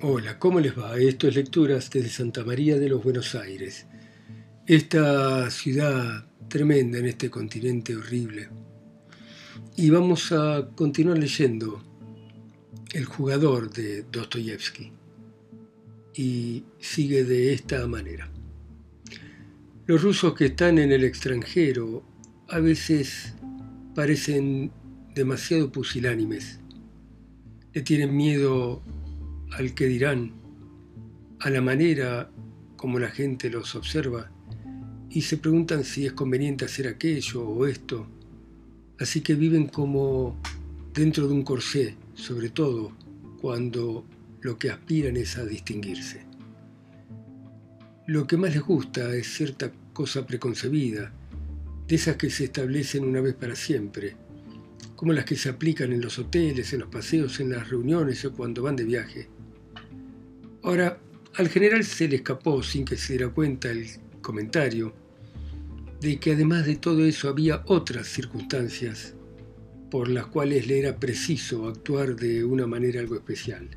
Hola, ¿cómo les va? Esto es Lecturas desde Santa María de los Buenos Aires. Esta ciudad tremenda en este continente horrible. Y vamos a continuar leyendo El jugador de Dostoyevsky. Y sigue de esta manera. Los rusos que están en el extranjero a veces parecen demasiado pusilánimes. Le tienen miedo al que dirán, a la manera como la gente los observa y se preguntan si es conveniente hacer aquello o esto. Así que viven como dentro de un corsé, sobre todo cuando lo que aspiran es a distinguirse. Lo que más les gusta es cierta cosa preconcebida, de esas que se establecen una vez para siempre, como las que se aplican en los hoteles, en los paseos, en las reuniones o cuando van de viaje. Ahora, al general se le escapó sin que se diera cuenta el comentario de que además de todo eso había otras circunstancias por las cuales le era preciso actuar de una manera algo especial.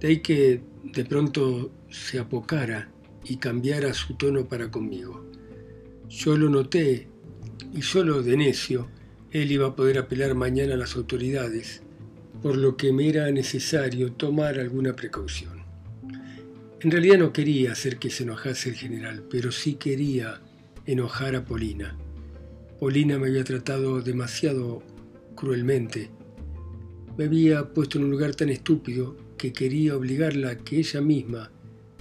De ahí que de pronto se apocara y cambiara su tono para conmigo. Yo lo noté y solo de necio él iba a poder apelar mañana a las autoridades, por lo que me era necesario tomar alguna precaución. En realidad no quería hacer que se enojase el general, pero sí quería enojar a Polina. Polina me había tratado demasiado cruelmente. Me había puesto en un lugar tan estúpido que quería obligarla a que ella misma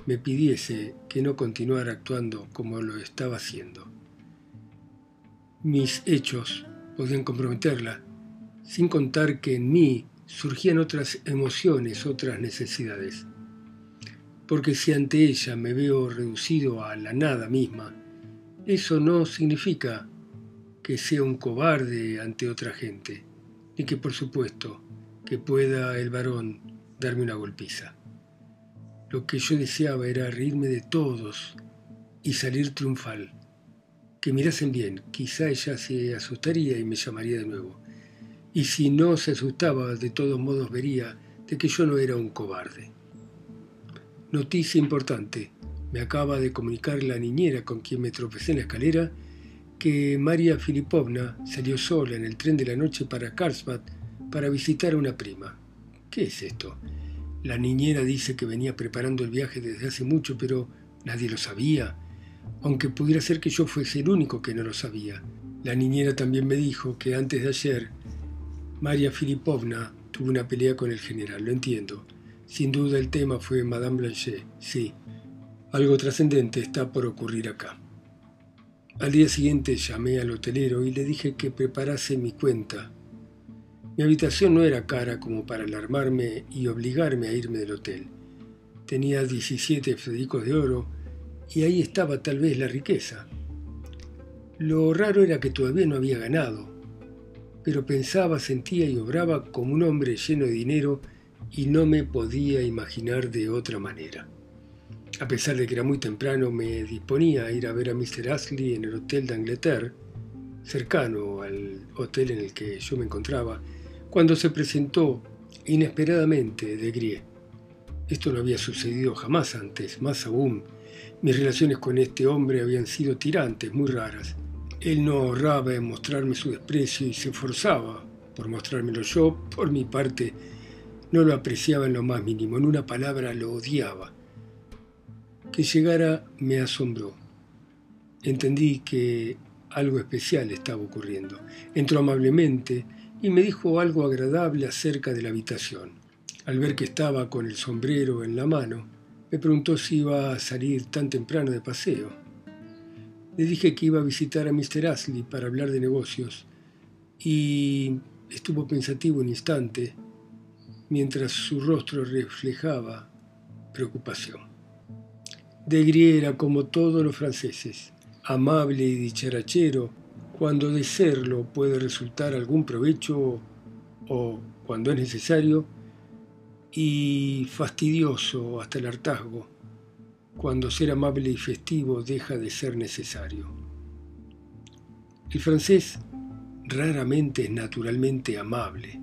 me pidiese que no continuara actuando como lo estaba haciendo. Mis hechos podían comprometerla, sin contar que en mí surgían otras emociones, otras necesidades. Porque si ante ella me veo reducido a la nada misma, eso no significa que sea un cobarde ante otra gente, ni que por supuesto que pueda el varón darme una golpiza. Lo que yo deseaba era reírme de todos y salir triunfal que mirasen bien, quizá ella se asustaría y me llamaría de nuevo. Y si no se asustaba, de todos modos vería de que yo no era un cobarde. Noticia importante. Me acaba de comunicar la niñera con quien me tropecé en la escalera que María Filipovna salió sola en el tren de la noche para Karlsbad para visitar a una prima. ¿Qué es esto? La niñera dice que venía preparando el viaje desde hace mucho, pero nadie lo sabía aunque pudiera ser que yo fuese el único que no lo sabía. La niñera también me dijo que antes de ayer María Filipovna tuvo una pelea con el general, lo entiendo. Sin duda el tema fue Madame Blanchet, sí. Algo trascendente está por ocurrir acá. Al día siguiente llamé al hotelero y le dije que preparase mi cuenta. Mi habitación no era cara como para alarmarme y obligarme a irme del hotel. Tenía 17 fedicos de oro, y ahí estaba tal vez la riqueza. Lo raro era que todavía no había ganado, pero pensaba, sentía y obraba como un hombre lleno de dinero y no me podía imaginar de otra manera. A pesar de que era muy temprano, me disponía a ir a ver a Mr. Ashley en el Hotel d'Angleterre, cercano al hotel en el que yo me encontraba, cuando se presentó inesperadamente de Grie. Esto no había sucedido jamás antes, más aún mis relaciones con este hombre habían sido tirantes, muy raras. Él no ahorraba en mostrarme su desprecio y se esforzaba por mostrármelo yo, por mi parte, no lo apreciaba en lo más mínimo, en una palabra lo odiaba. Que llegara me asombró. Entendí que algo especial estaba ocurriendo. Entró amablemente y me dijo algo agradable acerca de la habitación. Al ver que estaba con el sombrero en la mano, me preguntó si iba a salir tan temprano de paseo. Le dije que iba a visitar a Mr. Ashley para hablar de negocios y estuvo pensativo un instante mientras su rostro reflejaba preocupación. De era como todos los franceses, amable y dicharachero cuando de serlo puede resultar algún provecho o, cuando es necesario, y fastidioso hasta el hartazgo, cuando ser amable y festivo deja de ser necesario. El francés raramente es naturalmente amable,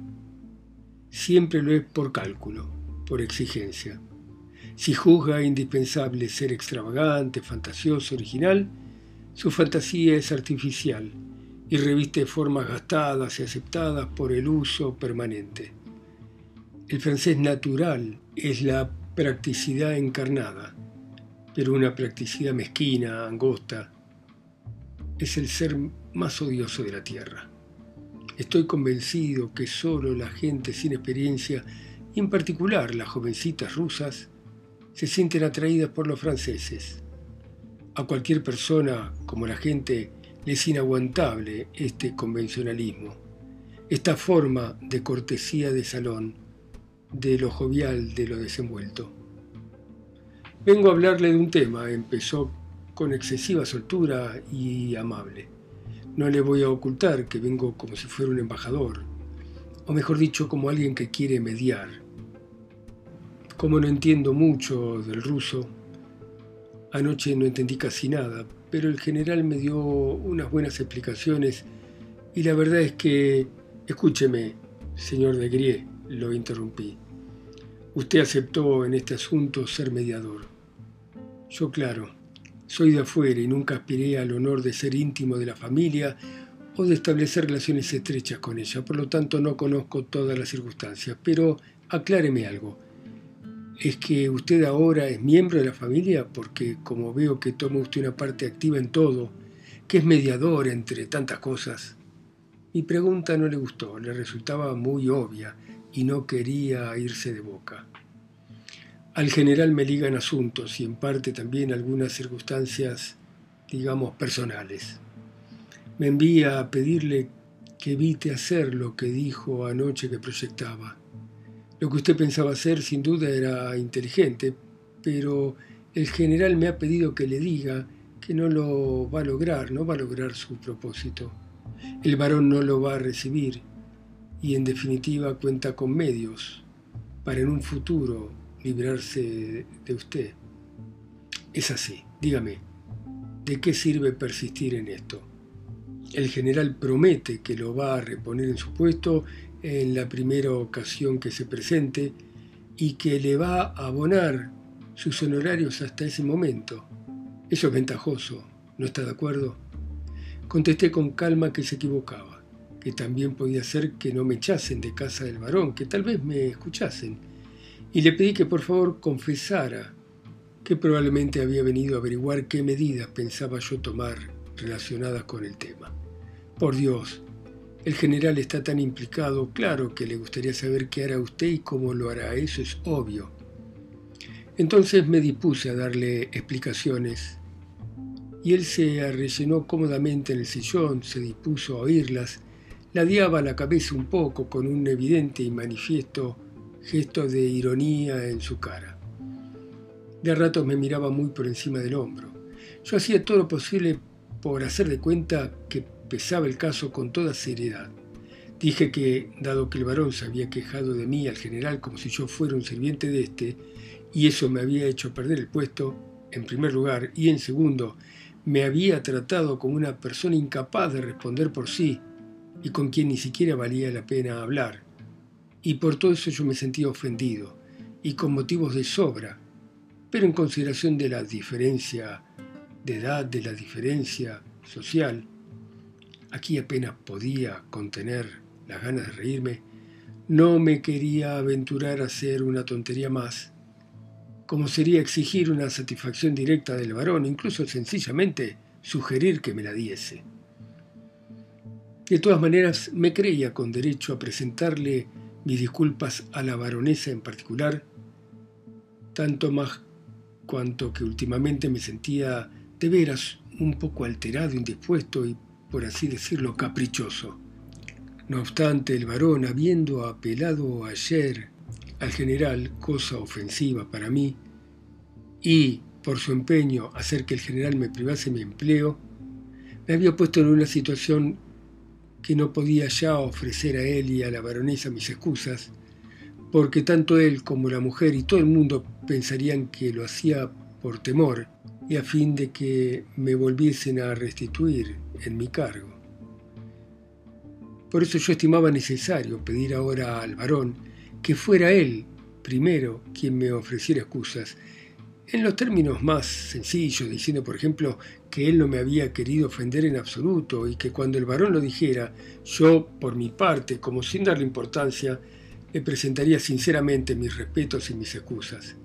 siempre lo es por cálculo, por exigencia. Si juzga indispensable ser extravagante, fantasioso, original, su fantasía es artificial y reviste formas gastadas y aceptadas por el uso permanente. El francés natural es la practicidad encarnada, pero una practicidad mezquina, angosta, es el ser más odioso de la tierra. Estoy convencido que solo la gente sin experiencia, y en particular las jovencitas rusas, se sienten atraídas por los franceses. A cualquier persona, como la gente, le es inaguantable este convencionalismo, esta forma de cortesía de salón, de lo jovial, de lo desenvuelto. Vengo a hablarle de un tema, empezó con excesiva soltura y amable. No le voy a ocultar que vengo como si fuera un embajador, o mejor dicho, como alguien que quiere mediar. Como no entiendo mucho del ruso, anoche no entendí casi nada, pero el general me dio unas buenas explicaciones y la verdad es que, escúcheme, señor de Grie, lo interrumpí. Usted aceptó en este asunto ser mediador. Yo, claro, soy de afuera y nunca aspiré al honor de ser íntimo de la familia o de establecer relaciones estrechas con ella, por lo tanto no conozco todas las circunstancias, pero acláreme algo es que usted ahora es miembro de la familia porque como veo que toma usted una parte activa en todo, que es mediador entre tantas cosas. Mi pregunta no le gustó, le resultaba muy obvia y no quería irse de boca. Al general me ligan asuntos y en parte también algunas circunstancias, digamos, personales. Me envía a pedirle que evite hacer lo que dijo anoche que proyectaba lo que usted pensaba hacer sin duda era inteligente, pero el general me ha pedido que le diga que no lo va a lograr, no va a lograr su propósito. El varón no lo va a recibir y en definitiva cuenta con medios para en un futuro librarse de usted. Es así, dígame, ¿de qué sirve persistir en esto? El general promete que lo va a reponer en su puesto en la primera ocasión que se presente y que le va a abonar sus honorarios hasta ese momento. Eso es ventajoso, ¿no está de acuerdo? Contesté con calma que se equivocaba, que también podía ser que no me echasen de casa del varón, que tal vez me escuchasen, y le pedí que por favor confesara que probablemente había venido a averiguar qué medidas pensaba yo tomar relacionadas con el tema. Por Dios, el general está tan implicado, claro que le gustaría saber qué hará usted y cómo lo hará, eso es obvio. Entonces me dispuse a darle explicaciones y él se arrellenó cómodamente en el sillón, se dispuso a oírlas, ladeaba la cabeza un poco con un evidente y manifiesto gesto de ironía en su cara. De ratos me miraba muy por encima del hombro. Yo hacía todo lo posible por hacer de cuenta que pesaba el caso con toda seriedad. Dije que, dado que el varón se había quejado de mí al general como si yo fuera un sirviente de éste, y eso me había hecho perder el puesto, en primer lugar, y en segundo, me había tratado como una persona incapaz de responder por sí y con quien ni siquiera valía la pena hablar. Y por todo eso yo me sentía ofendido, y con motivos de sobra, pero en consideración de la diferencia de edad, de la diferencia social, aquí apenas podía contener las ganas de reírme, no me quería aventurar a hacer una tontería más, como sería exigir una satisfacción directa del varón, incluso sencillamente sugerir que me la diese. De todas maneras, me creía con derecho a presentarle mis disculpas a la baronesa en particular, tanto más cuanto que últimamente me sentía de veras un poco alterado, indispuesto y por así decirlo, caprichoso. No obstante, el varón, habiendo apelado ayer al general, cosa ofensiva para mí, y por su empeño hacer que el general me privase mi empleo, me había puesto en una situación que no podía ya ofrecer a él y a la baronesa mis excusas, porque tanto él como la mujer y todo el mundo pensarían que lo hacía por temor y a fin de que me volviesen a restituir en mi cargo. Por eso yo estimaba necesario pedir ahora al varón que fuera él primero quien me ofreciera excusas, en los términos más sencillos, diciendo, por ejemplo, que él no me había querido ofender en absoluto y que cuando el varón lo dijera, yo, por mi parte, como sin darle importancia, le presentaría sinceramente mis respetos y mis excusas.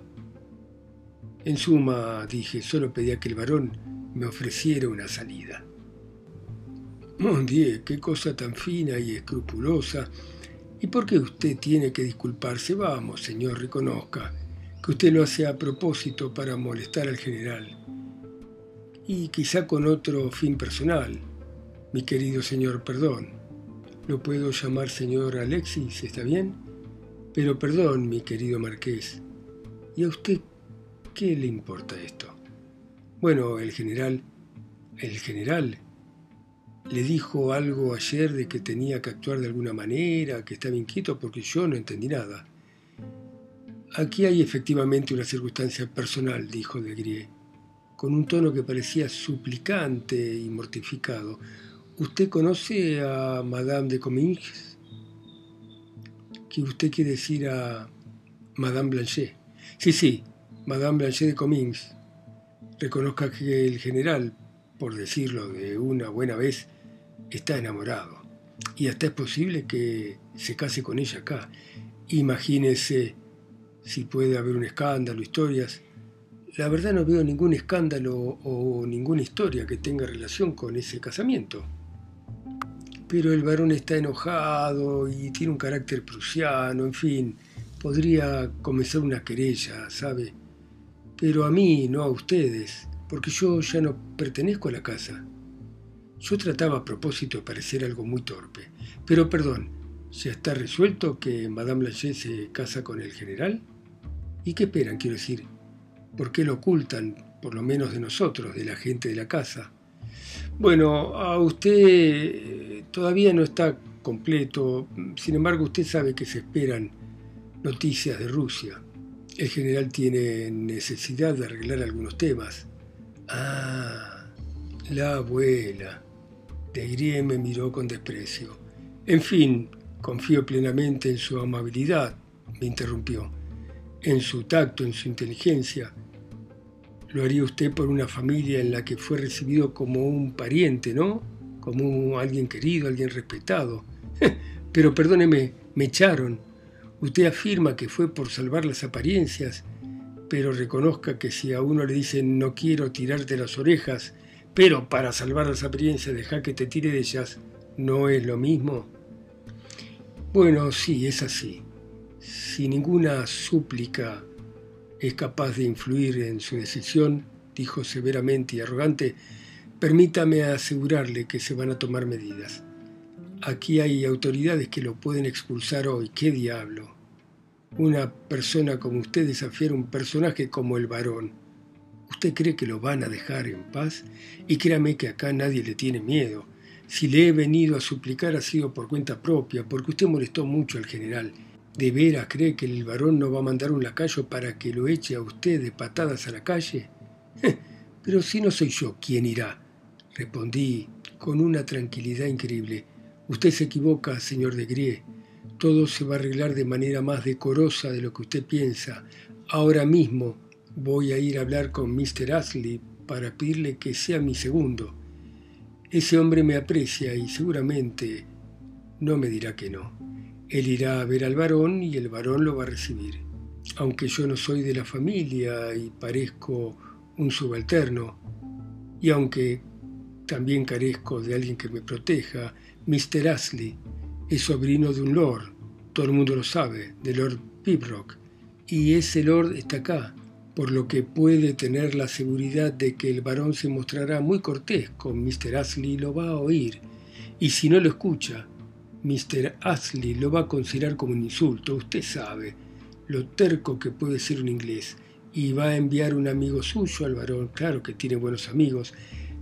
En suma, dije, solo pedía que el varón me ofreciera una salida. Mon Dieu, qué cosa tan fina y escrupulosa. ¿Y por qué usted tiene que disculparse? Vamos, señor, reconozca que usted lo hace a propósito para molestar al general. Y quizá con otro fin personal. Mi querido señor, perdón. ¿Lo puedo llamar señor Alexis? ¿Está bien? Pero perdón, mi querido marqués. ¿Y a usted qué le importa esto? Bueno, el general... El general le dijo algo ayer de que tenía que actuar de alguna manera, que estaba inquieto porque yo no entendí nada. Aquí hay efectivamente una circunstancia personal, dijo Grie, con un tono que parecía suplicante y mortificado. ¿Usted conoce a Madame de Comminges? ¿Qué usted quiere decir a Madame Blanchet? Sí, sí, Madame Blanchet de Comminges. Reconozca que el general, por decirlo de una buena vez, está enamorado. Y hasta es posible que se case con ella acá. Imagínese si puede haber un escándalo, historias. La verdad no veo ningún escándalo o ninguna historia que tenga relación con ese casamiento. Pero el varón está enojado y tiene un carácter prusiano, en fin, podría comenzar una querella, ¿sabe? Pero a mí, no a ustedes, porque yo ya no pertenezco a la casa. Yo trataba a propósito de parecer algo muy torpe. Pero perdón, ¿ya está resuelto que Madame Blanchet se casa con el general? ¿Y qué esperan, quiero decir? ¿Por qué lo ocultan, por lo menos de nosotros, de la gente de la casa? Bueno, a usted eh, todavía no está completo, sin embargo usted sabe que se esperan noticias de Rusia. El general tiene necesidad de arreglar algunos temas. Ah, la abuela. De me miró con desprecio. En fin, confío plenamente en su amabilidad, me interrumpió en su tacto, en su inteligencia. Lo haría usted por una familia en la que fue recibido como un pariente, ¿no? Como alguien querido, alguien respetado. Pero perdóneme, me echaron. Usted afirma que fue por salvar las apariencias, pero reconozca que si a uno le dicen no quiero tirarte las orejas, pero para salvar las apariencias deja que te tire de ellas, ¿no es lo mismo? Bueno, sí, es así si ninguna súplica es capaz de influir en su decisión, dijo severamente y arrogante, permítame asegurarle que se van a tomar medidas. Aquí hay autoridades que lo pueden expulsar hoy. ¿Qué diablo? Una persona como usted desafiar a un personaje como el varón. ¿Usted cree que lo van a dejar en paz? Y créame que acá nadie le tiene miedo. Si le he venido a suplicar ha sido por cuenta propia, porque usted molestó mucho al general ¿De veras cree que el varón no va a mandar un lacayo para que lo eche a usted de patadas a la calle? Pero si no soy yo, ¿quién irá? Respondí con una tranquilidad increíble. Usted se equivoca, señor de Grie. Todo se va a arreglar de manera más decorosa de lo que usted piensa. Ahora mismo voy a ir a hablar con Mr. Ashley para pedirle que sea mi segundo. Ese hombre me aprecia y seguramente no me dirá que no. Él irá a ver al varón y el varón lo va a recibir. Aunque yo no soy de la familia y parezco un subalterno, y aunque también carezco de alguien que me proteja, Mr. Ashley es sobrino de un lord, todo el mundo lo sabe, de Lord Pibrock, y ese lord está acá, por lo que puede tener la seguridad de que el varón se mostrará muy cortés con Mr. Ashley y lo va a oír, y si no lo escucha, Mr. Ashley lo va a considerar como un insulto, usted sabe lo terco que puede ser un inglés, y va a enviar un amigo suyo al varón, claro que tiene buenos amigos.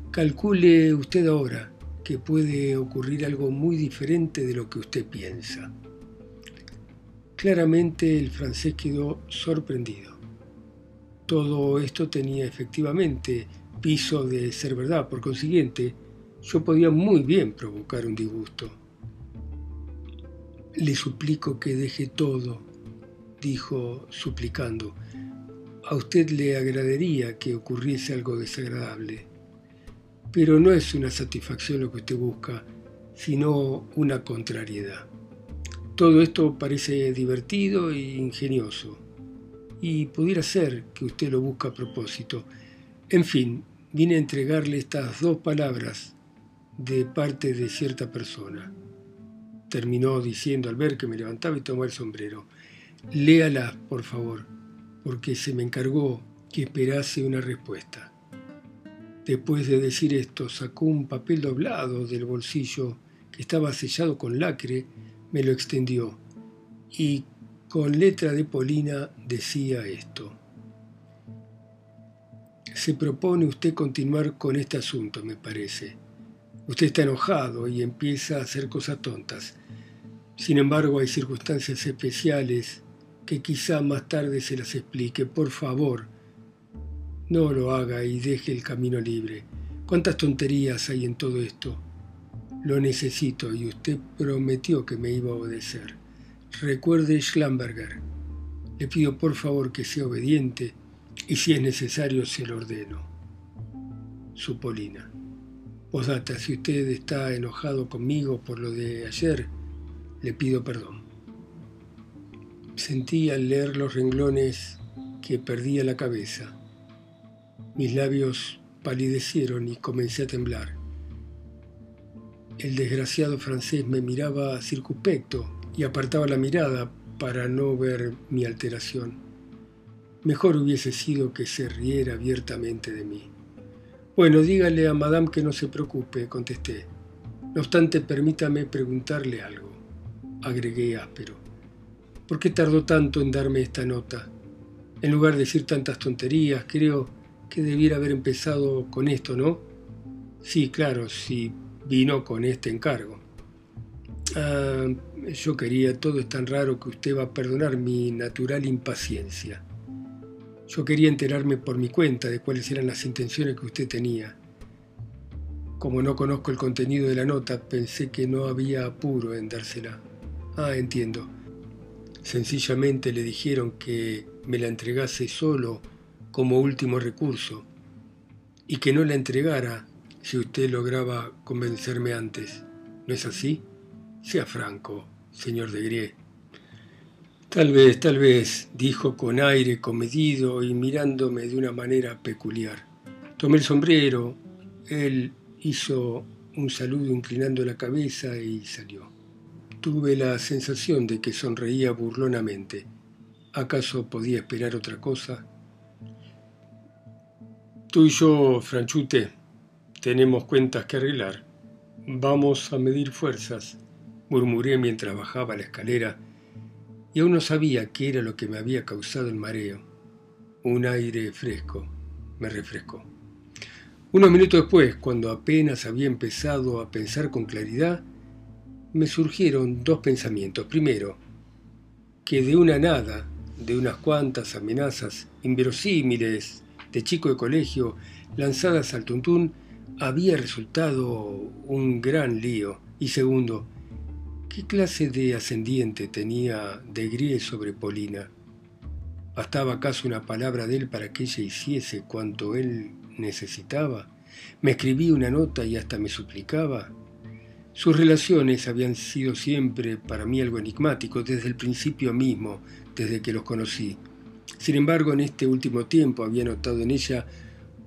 Calcule usted ahora que puede ocurrir algo muy diferente de lo que usted piensa. Claramente el francés quedó sorprendido. Todo esto tenía efectivamente piso de ser verdad, por consiguiente, yo podía muy bien provocar un disgusto. Le suplico que deje todo, dijo suplicando, a usted le agradaría que ocurriese algo desagradable, pero no es una satisfacción lo que usted busca, sino una contrariedad. Todo esto parece divertido e ingenioso, y pudiera ser que usted lo busca a propósito. En fin, vine a entregarle estas dos palabras de parte de cierta persona. Terminó diciendo al ver que me levantaba y tomó el sombrero. Léala, por favor, porque se me encargó que esperase una respuesta. Después de decir esto, sacó un papel doblado del bolsillo que estaba sellado con lacre, me lo extendió y con letra de Polina decía esto. Se propone usted continuar con este asunto, me parece. Usted está enojado y empieza a hacer cosas tontas. Sin embargo, hay circunstancias especiales que quizá más tarde se las explique. Por favor, no lo haga y deje el camino libre. ¿Cuántas tonterías hay en todo esto? Lo necesito y usted prometió que me iba a obedecer. Recuerde Schlamberger. Le pido por favor que sea obediente y si es necesario se lo ordeno. Su Polina. Posdata, si usted está enojado conmigo por lo de ayer, le pido perdón. Sentí al leer los renglones que perdía la cabeza. Mis labios palidecieron y comencé a temblar. El desgraciado francés me miraba circunspecto y apartaba la mirada para no ver mi alteración. Mejor hubiese sido que se riera abiertamente de mí. Bueno, dígale a Madame que no se preocupe, contesté. No obstante, permítame preguntarle algo, agregué áspero. ¿Por qué tardó tanto en darme esta nota? En lugar de decir tantas tonterías, creo que debiera haber empezado con esto, ¿no? Sí, claro, si vino con este encargo. Ah, yo quería, todo es tan raro que usted va a perdonar mi natural impaciencia. Yo quería enterarme por mi cuenta de cuáles eran las intenciones que usted tenía. Como no conozco el contenido de la nota, pensé que no había apuro en dársela. Ah, entiendo. Sencillamente le dijeron que me la entregase solo como último recurso y que no la entregara si usted lograba convencerme antes. ¿No es así? Sea franco, señor de Grie. Tal vez, tal vez, dijo con aire comedido y mirándome de una manera peculiar. Tomé el sombrero, él hizo un saludo inclinando la cabeza y salió. Tuve la sensación de que sonreía burlonamente. ¿Acaso podía esperar otra cosa? Tú y yo, Franchute, tenemos cuentas que arreglar. Vamos a medir fuerzas, murmuré mientras bajaba la escalera, y aún no sabía qué era lo que me había causado el mareo. Un aire fresco me refrescó. Unos minutos después, cuando apenas había empezado a pensar con claridad, me surgieron dos pensamientos. Primero, que de una nada, de unas cuantas amenazas inverosímiles de chico de colegio lanzadas al tuntún, había resultado un gran lío. Y segundo, ¿qué clase de ascendiente tenía de Gries sobre Polina? ¿Bastaba acaso una palabra de él para que ella hiciese cuanto él necesitaba? ¿Me escribía una nota y hasta me suplicaba? Sus relaciones habían sido siempre para mí algo enigmático desde el principio mismo, desde que los conocí. Sin embargo, en este último tiempo había notado en ella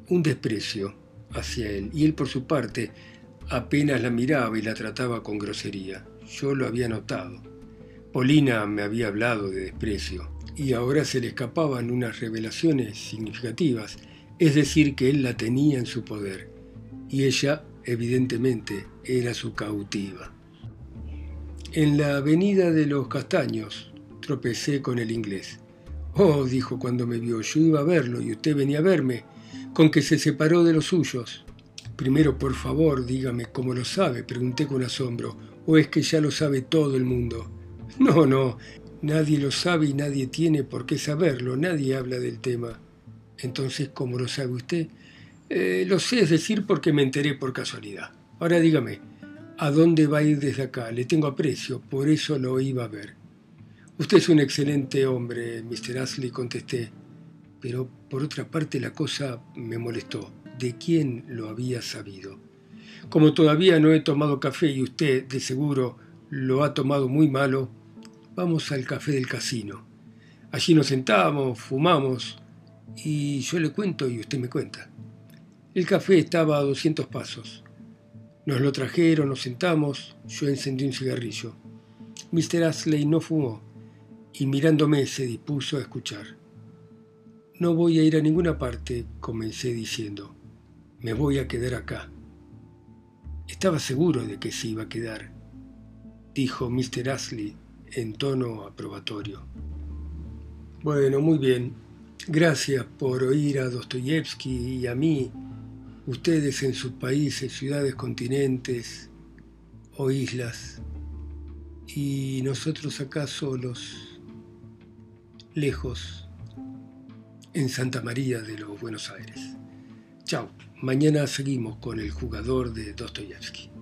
un desprecio hacia él, y él por su parte apenas la miraba y la trataba con grosería. Yo lo había notado. Polina me había hablado de desprecio, y ahora se le escapaban unas revelaciones significativas, es decir, que él la tenía en su poder, y ella evidentemente era su cautiva. En la avenida de los Castaños tropecé con el inglés. Oh, dijo cuando me vio, yo iba a verlo y usted venía a verme, con que se separó de los suyos. Primero, por favor, dígame cómo lo sabe, pregunté con asombro, o es que ya lo sabe todo el mundo. No, no, nadie lo sabe y nadie tiene por qué saberlo, nadie habla del tema. Entonces, ¿cómo lo sabe usted? Eh, lo sé, es decir, porque me enteré por casualidad. Ahora dígame, ¿a dónde va a ir desde acá? Le tengo aprecio, por eso lo iba a ver. Usted es un excelente hombre, Mr. Ashley, contesté, pero por otra parte la cosa me molestó. ¿De quién lo había sabido? Como todavía no he tomado café y usted, de seguro, lo ha tomado muy malo, vamos al café del casino. Allí nos sentamos, fumamos, y yo le cuento y usted me cuenta. El café estaba a 200 pasos. Nos lo trajeron, nos sentamos, yo encendí un cigarrillo. Mr. Ashley no fumó y mirándome se dispuso a escuchar. No voy a ir a ninguna parte, comencé diciendo. Me voy a quedar acá. Estaba seguro de que se iba a quedar, dijo Mr. Ashley en tono aprobatorio. Bueno, muy bien. Gracias por oír a Dostoyevsky y a mí, ustedes en sus países, ciudades, continentes o islas, y nosotros acá solos, lejos, en Santa María de los Buenos Aires. Chao. Mañana seguimos con el jugador de Dostoyevsky.